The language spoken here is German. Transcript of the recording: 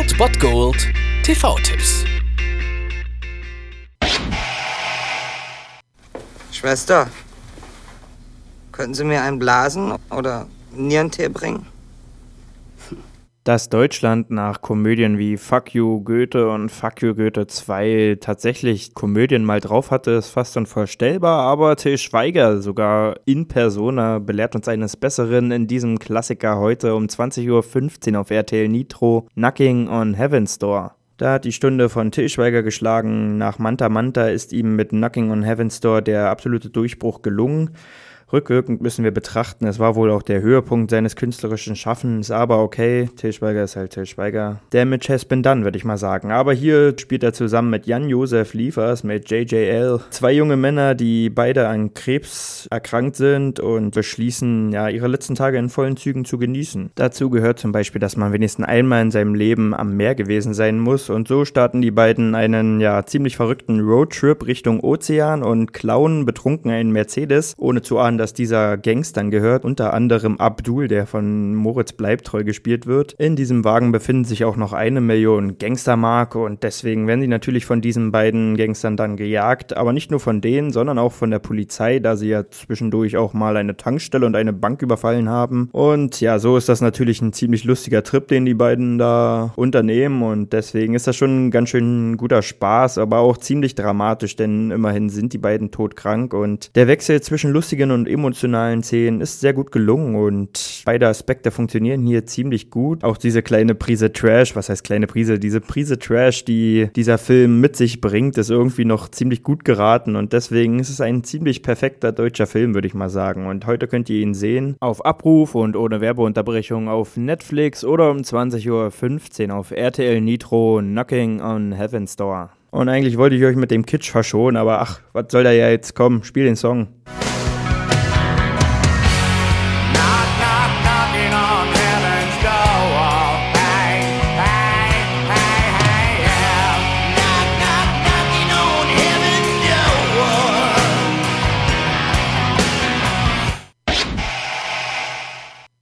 Old Bot Gold TV-Tipps. Schwester, könnten Sie mir einen blasen oder Nierentee bringen? Dass Deutschland nach Komödien wie Fuck You Goethe und Fuck You Goethe 2 tatsächlich Komödien mal drauf hatte, ist fast unvorstellbar, aber Till Schweiger, sogar in Persona, belehrt uns eines Besseren in diesem Klassiker heute um 20.15 Uhr auf RTL Nitro, Knocking on Heaven's Door. Da hat die Stunde von Till Schweiger geschlagen. Nach Manta Manta ist ihm mit Knocking on Heaven's Door der absolute Durchbruch gelungen. Rückwirkend müssen wir betrachten, es war wohl auch der Höhepunkt seines künstlerischen Schaffens, aber okay, Til Schweiger ist halt Til Schweiger. Damage has been done, würde ich mal sagen. Aber hier spielt er zusammen mit Jan-Josef Liefers, mit JJL, zwei junge Männer, die beide an Krebs erkrankt sind und beschließen, ja, ihre letzten Tage in vollen Zügen zu genießen. Dazu gehört zum Beispiel, dass man wenigstens einmal in seinem Leben am Meer gewesen sein muss und so starten die beiden einen, ja, ziemlich verrückten Roadtrip Richtung Ozean und klauen betrunken einen Mercedes, ohne zu ahnen, dass dieser Gangstern gehört, unter anderem Abdul, der von Moritz Bleibtreu gespielt wird. In diesem Wagen befinden sich auch noch eine Million Gangstermarke und deswegen werden sie natürlich von diesen beiden Gangstern dann gejagt, aber nicht nur von denen, sondern auch von der Polizei, da sie ja zwischendurch auch mal eine Tankstelle und eine Bank überfallen haben. Und ja, so ist das natürlich ein ziemlich lustiger Trip, den die beiden da unternehmen und deswegen ist das schon ein ganz schön guter Spaß, aber auch ziemlich dramatisch, denn immerhin sind die beiden todkrank und der Wechsel zwischen lustigen und emotionalen Szenen ist sehr gut gelungen und beide Aspekte funktionieren hier ziemlich gut. Auch diese kleine Prise Trash, was heißt kleine Prise, diese Prise Trash, die dieser Film mit sich bringt, ist irgendwie noch ziemlich gut geraten und deswegen ist es ein ziemlich perfekter deutscher Film, würde ich mal sagen. Und heute könnt ihr ihn sehen auf Abruf und ohne Werbeunterbrechung auf Netflix oder um 20.15 Uhr auf RTL Nitro Knocking on Heaven's Door. Und eigentlich wollte ich euch mit dem Kitsch verschonen, aber ach, was soll da ja jetzt kommen? Spiel den Song.